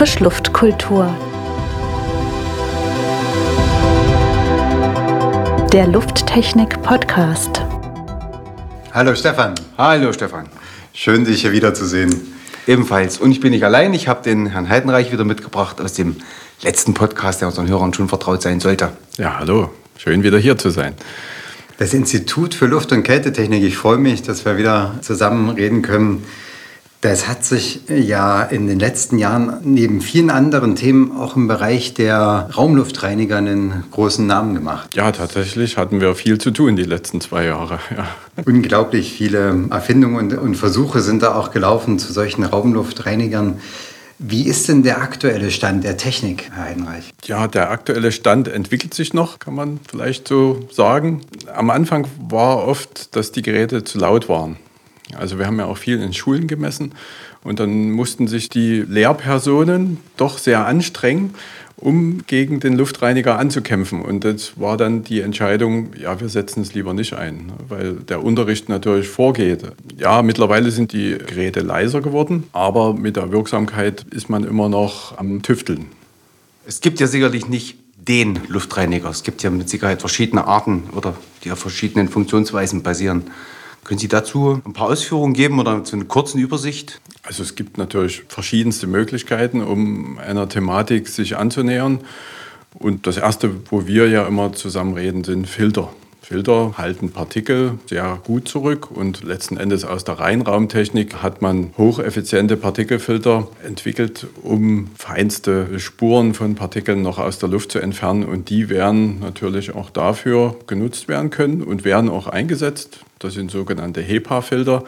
Frischluftkultur. Der Lufttechnik Podcast. Hallo Stefan. Hallo Stefan. Schön, dich hier wiederzusehen. Ebenfalls. Und ich bin nicht allein. Ich habe den Herrn Heidenreich wieder mitgebracht aus dem letzten Podcast, der unseren Hörern schon vertraut sein sollte. Ja, hallo. Schön wieder hier zu sein. Das Institut für Luft- und Kältetechnik, ich freue mich, dass wir wieder zusammen reden können. Das hat sich ja in den letzten Jahren neben vielen anderen Themen auch im Bereich der Raumluftreiniger einen großen Namen gemacht. Ja, tatsächlich hatten wir viel zu tun die letzten zwei Jahre. Ja. Unglaublich viele Erfindungen und, und Versuche sind da auch gelaufen zu solchen Raumluftreinigern. Wie ist denn der aktuelle Stand der Technik, Herr Heinreich? Ja, der aktuelle Stand entwickelt sich noch, kann man vielleicht so sagen. Am Anfang war oft, dass die Geräte zu laut waren. Also wir haben ja auch viel in Schulen gemessen und dann mussten sich die Lehrpersonen doch sehr anstrengen, um gegen den Luftreiniger anzukämpfen. Und das war dann die Entscheidung, ja, wir setzen es lieber nicht ein, weil der Unterricht natürlich vorgeht. Ja, mittlerweile sind die Geräte leiser geworden, aber mit der Wirksamkeit ist man immer noch am Tüfteln. Es gibt ja sicherlich nicht den Luftreiniger. Es gibt ja mit Sicherheit verschiedene Arten oder die auf verschiedenen Funktionsweisen basieren. Können Sie dazu ein paar Ausführungen geben oder zu einer kurzen Übersicht? Also es gibt natürlich verschiedenste Möglichkeiten, um einer Thematik sich anzunähern. Und das Erste, wo wir ja immer zusammen reden, sind Filter. Filter halten Partikel sehr gut zurück und letzten Endes aus der Reinraumtechnik hat man hocheffiziente Partikelfilter entwickelt, um feinste Spuren von Partikeln noch aus der Luft zu entfernen und die werden natürlich auch dafür genutzt werden können und werden auch eingesetzt. Das sind sogenannte HEPA-Filter,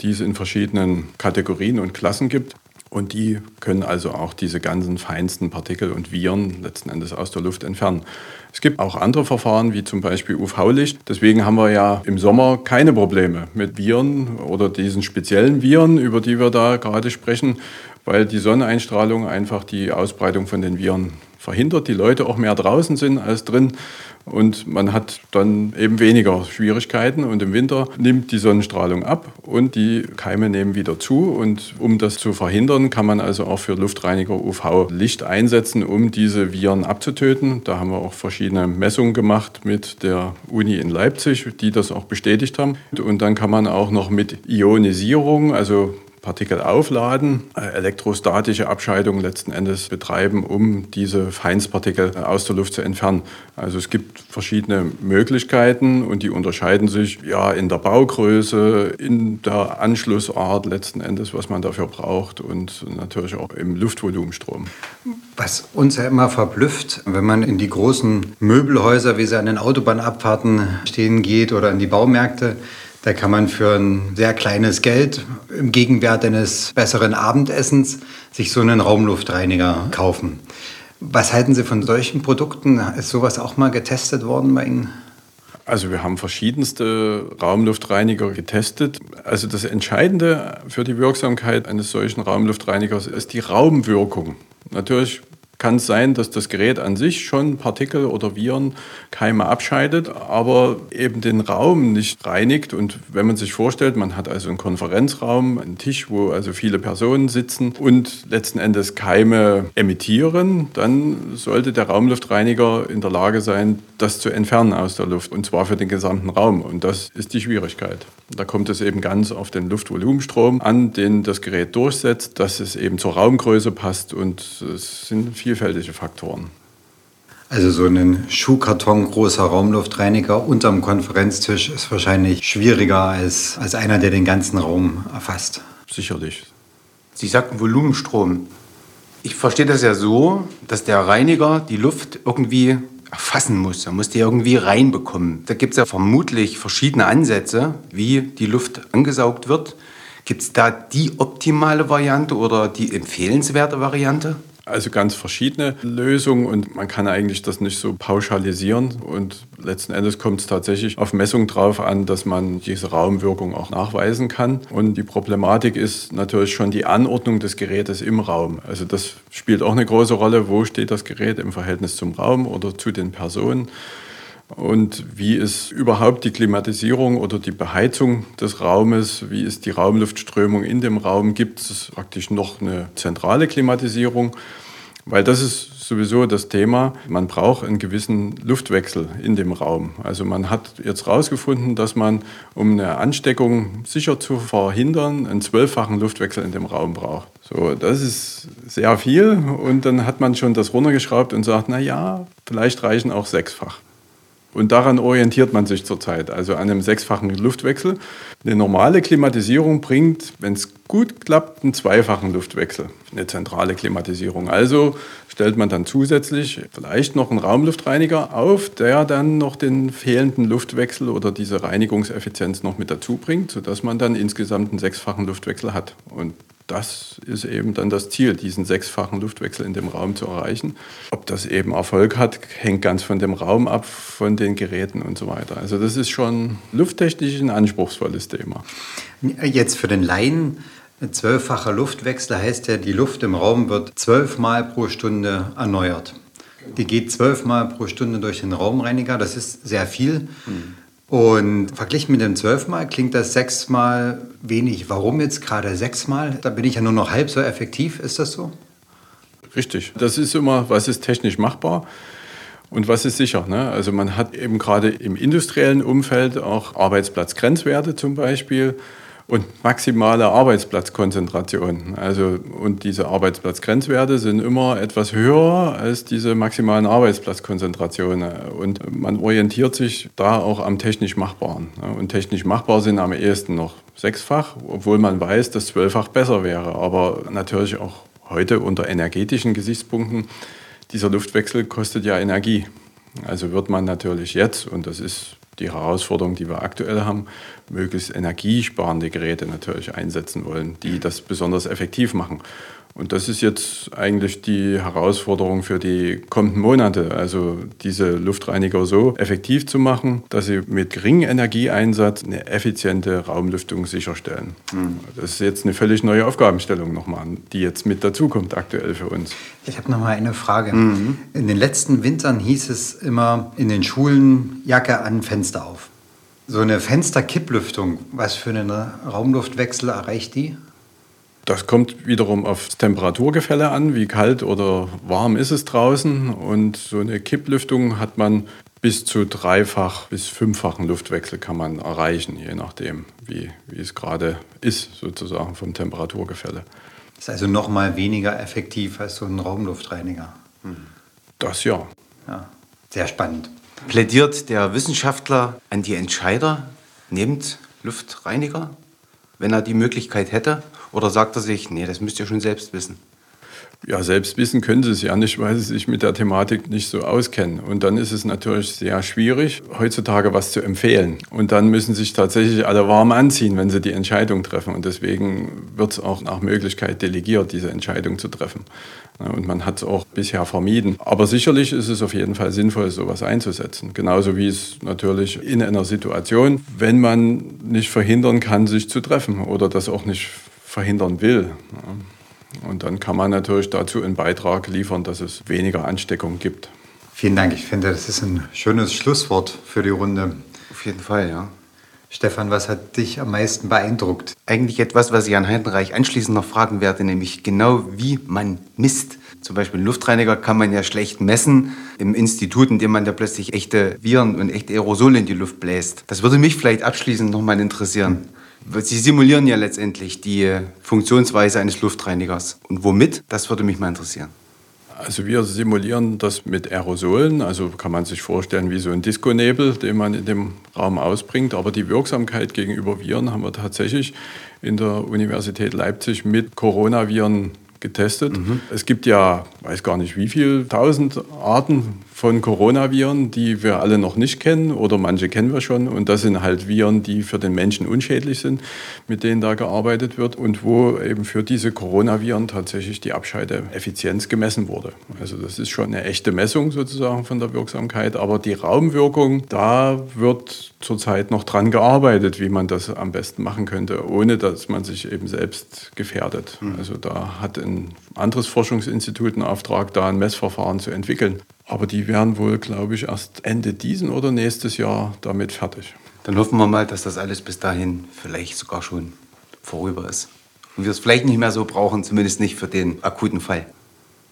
die es in verschiedenen Kategorien und Klassen gibt. Und die können also auch diese ganzen feinsten Partikel und Viren letzten Endes aus der Luft entfernen. Es gibt auch andere Verfahren, wie zum Beispiel UV-Licht. Deswegen haben wir ja im Sommer keine Probleme mit Viren oder diesen speziellen Viren, über die wir da gerade sprechen, weil die Sonneneinstrahlung einfach die Ausbreitung von den Viren verhindert, die Leute auch mehr draußen sind als drin und man hat dann eben weniger Schwierigkeiten und im Winter nimmt die Sonnenstrahlung ab und die Keime nehmen wieder zu und um das zu verhindern, kann man also auch für Luftreiniger UV-Licht einsetzen, um diese Viren abzutöten. Da haben wir auch verschiedene Messungen gemacht mit der Uni in Leipzig, die das auch bestätigt haben. Und dann kann man auch noch mit Ionisierung, also Partikel aufladen, äh, elektrostatische Abscheidung letzten Endes betreiben, um diese Feinstpartikel äh, aus der Luft zu entfernen. Also es gibt verschiedene Möglichkeiten und die unterscheiden sich ja in der Baugröße, in der Anschlussart letzten Endes, was man dafür braucht und natürlich auch im Luftvolumenstrom. Was uns ja immer verblüfft, wenn man in die großen Möbelhäuser, wie sie an den Autobahnabfahrten stehen geht oder in die Baumärkte, da kann man für ein sehr kleines Geld im Gegenwert eines besseren Abendessens sich so einen Raumluftreiniger kaufen. Was halten Sie von solchen Produkten? Ist sowas auch mal getestet worden bei Ihnen? Also wir haben verschiedenste Raumluftreiniger getestet. Also das Entscheidende für die Wirksamkeit eines solchen Raumluftreinigers ist die Raumwirkung. Natürlich kann es sein, dass das Gerät an sich schon Partikel oder Viren, Keime abscheidet, aber eben den Raum nicht reinigt. Und wenn man sich vorstellt, man hat also einen Konferenzraum, einen Tisch, wo also viele Personen sitzen und letzten Endes Keime emittieren, dann sollte der Raumluftreiniger in der Lage sein, das zu entfernen aus der Luft. Und zwar für den gesamten Raum. Und das ist die Schwierigkeit. Da kommt es eben ganz auf den Luftvolumenstrom an, den das Gerät durchsetzt, dass es eben zur Raumgröße passt und es sind vielfältige Faktoren. Also so ein Schuhkarton großer Raumluftreiniger unterm Konferenztisch ist wahrscheinlich schwieriger als, als einer, der den ganzen Raum erfasst. Sicherlich. Sie sagten Volumenstrom. Ich verstehe das ja so, dass der Reiniger die Luft irgendwie erfassen muss. Er muss die irgendwie reinbekommen. Da gibt es ja vermutlich verschiedene Ansätze, wie die Luft angesaugt wird. Gibt es da die optimale Variante oder die empfehlenswerte Variante? Also ganz verschiedene Lösungen und man kann eigentlich das nicht so pauschalisieren. Und letzten Endes kommt es tatsächlich auf Messung drauf an, dass man diese Raumwirkung auch nachweisen kann. Und die Problematik ist natürlich schon die Anordnung des Gerätes im Raum. Also das spielt auch eine große Rolle. Wo steht das Gerät im Verhältnis zum Raum oder zu den Personen? Und wie ist überhaupt die Klimatisierung oder die Beheizung des Raumes, wie ist die Raumluftströmung in dem Raum, gibt es praktisch noch eine zentrale Klimatisierung, weil das ist sowieso das Thema, man braucht einen gewissen Luftwechsel in dem Raum. Also man hat jetzt herausgefunden, dass man, um eine Ansteckung sicher zu verhindern, einen zwölffachen Luftwechsel in dem Raum braucht. So, das ist sehr viel und dann hat man schon das runtergeschraubt und sagt, na ja, vielleicht reichen auch sechsfach. Und daran orientiert man sich zurzeit, also an einem sechsfachen Luftwechsel. Eine normale Klimatisierung bringt, wenn es gut klappt, einen zweifachen Luftwechsel, eine zentrale Klimatisierung. Also stellt man dann zusätzlich vielleicht noch einen Raumluftreiniger auf, der dann noch den fehlenden Luftwechsel oder diese Reinigungseffizienz noch mit dazu bringt, sodass man dann insgesamt einen sechsfachen Luftwechsel hat. Und das ist eben dann das Ziel, diesen sechsfachen Luftwechsel in dem Raum zu erreichen. Ob das eben Erfolg hat, hängt ganz von dem Raum ab, von den Geräten und so weiter. Also das ist schon lufttechnisch ein anspruchsvolles Thema. Jetzt für den Laien, ein zwölffacher Luftwechsel heißt ja, die Luft im Raum wird zwölfmal pro Stunde erneuert. Die geht zwölfmal pro Stunde durch den Raumreiniger, das ist sehr viel. Mhm. Und verglichen mit dem zwölfmal klingt das sechsmal wenig. Warum jetzt gerade sechsmal? Da bin ich ja nur noch halb so effektiv. Ist das so? Richtig. Das ist immer, was ist technisch machbar und was ist sicher. Ne? Also man hat eben gerade im industriellen Umfeld auch Arbeitsplatzgrenzwerte zum Beispiel und maximale Arbeitsplatzkonzentration. Also, und diese Arbeitsplatzgrenzwerte sind immer etwas höher als diese maximalen Arbeitsplatzkonzentrationen. Und man orientiert sich da auch am technisch Machbaren. Und technisch machbar sind am ehesten noch sechsfach, obwohl man weiß, dass zwölffach besser wäre. Aber natürlich auch heute unter energetischen Gesichtspunkten, dieser Luftwechsel kostet ja Energie. Also wird man natürlich jetzt, und das ist die Herausforderung, die wir aktuell haben, möglichst energiesparende Geräte natürlich einsetzen wollen, die das besonders effektiv machen. Und das ist jetzt eigentlich die Herausforderung für die kommenden Monate, also diese Luftreiniger so effektiv zu machen, dass sie mit geringem Energieeinsatz eine effiziente Raumlüftung sicherstellen. Mhm. Das ist jetzt eine völlig neue Aufgabenstellung nochmal, die jetzt mit dazukommt aktuell für uns. Ich habe noch mal eine Frage. Mhm. In den letzten Wintern hieß es immer in den Schulen Jacke an, Fenster auf. So eine Fensterkipplüftung, was für einen Raumluftwechsel erreicht die? Das kommt wiederum aufs Temperaturgefälle an, wie kalt oder warm ist es draußen. Und so eine Kipplüftung hat man bis zu dreifach bis fünffachen Luftwechsel kann man erreichen, je nachdem, wie, wie es gerade ist, sozusagen vom Temperaturgefälle. Das ist also noch mal weniger effektiv als so ein Raumluftreiniger. Das ja. ja. Sehr spannend. Plädiert der Wissenschaftler an die Entscheider, nehmt Luftreiniger, wenn er die Möglichkeit hätte? Oder sagt er sich, nee, das müsst ihr schon selbst wissen? Ja, selbst wissen können sie es ja nicht, weil sie sich mit der Thematik nicht so auskennen. Und dann ist es natürlich sehr schwierig, heutzutage was zu empfehlen. Und dann müssen sich tatsächlich alle warm anziehen, wenn sie die Entscheidung treffen. Und deswegen wird es auch nach Möglichkeit delegiert, diese Entscheidung zu treffen. Und man hat es auch bisher vermieden. Aber sicherlich ist es auf jeden Fall sinnvoll, sowas einzusetzen. Genauso wie es natürlich in einer Situation, wenn man nicht verhindern kann, sich zu treffen oder das auch nicht verhindern will. Und dann kann man natürlich dazu einen Beitrag liefern, dass es weniger Ansteckung gibt. Vielen Dank. Ich finde, das ist ein schönes Schlusswort für die Runde. Auf jeden Fall, ja. Stefan, was hat dich am meisten beeindruckt? Eigentlich etwas, was ich an Heidenreich anschließend noch fragen werde, nämlich genau wie man misst. Zum Beispiel Luftreiniger kann man ja schlecht messen im Institut, indem man da plötzlich echte Viren und echte Aerosole in die Luft bläst. Das würde mich vielleicht abschließend noch mal interessieren. Sie simulieren ja letztendlich die Funktionsweise eines Luftreinigers. Und womit? Das würde mich mal interessieren. Also wir simulieren das mit Aerosolen, also kann man sich vorstellen wie so ein Diskonebel, den man in dem Raum ausbringt. Aber die Wirksamkeit gegenüber Viren haben wir tatsächlich in der Universität Leipzig mit Coronaviren getestet. Mhm. Es gibt ja, weiß gar nicht wie viele, tausend Arten von Coronaviren, die wir alle noch nicht kennen oder manche kennen wir schon. Und das sind halt Viren, die für den Menschen unschädlich sind, mit denen da gearbeitet wird und wo eben für diese Coronaviren tatsächlich die Abscheideeffizienz gemessen wurde. Also das ist schon eine echte Messung sozusagen von der Wirksamkeit. Aber die Raumwirkung, da wird zurzeit noch dran gearbeitet, wie man das am besten machen könnte, ohne dass man sich eben selbst gefährdet. Mhm. Also da hat ein anderes Forschungsinstitut einen Auftrag, da ein Messverfahren zu entwickeln. Aber die werden wohl, glaube ich, erst Ende diesen oder nächstes Jahr damit fertig. Dann hoffen wir mal, dass das alles bis dahin vielleicht sogar schon vorüber ist. Und wir es vielleicht nicht mehr so brauchen, zumindest nicht für den akuten Fall.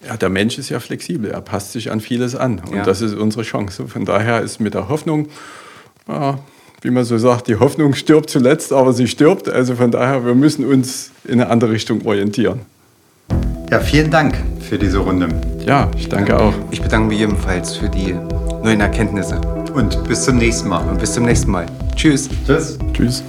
Ja, der Mensch ist ja flexibel, er passt sich an vieles an. Und Ja. das ist unsere Chance. Von daher ist mit der Hoffnung, ja, wie man so sagt, die Hoffnung stirbt zuletzt, aber sie stirbt. Also von daher, wir müssen uns in eine andere Richtung orientieren. Ja, vielen Dank für diese Runde. Ja, ich danke auch. Ich bedanke mich ebenfalls für die neuen Erkenntnisse. Und bis zum nächsten Mal. Und bis zum nächsten Mal. Tschüss. Tschüss. Tschüss.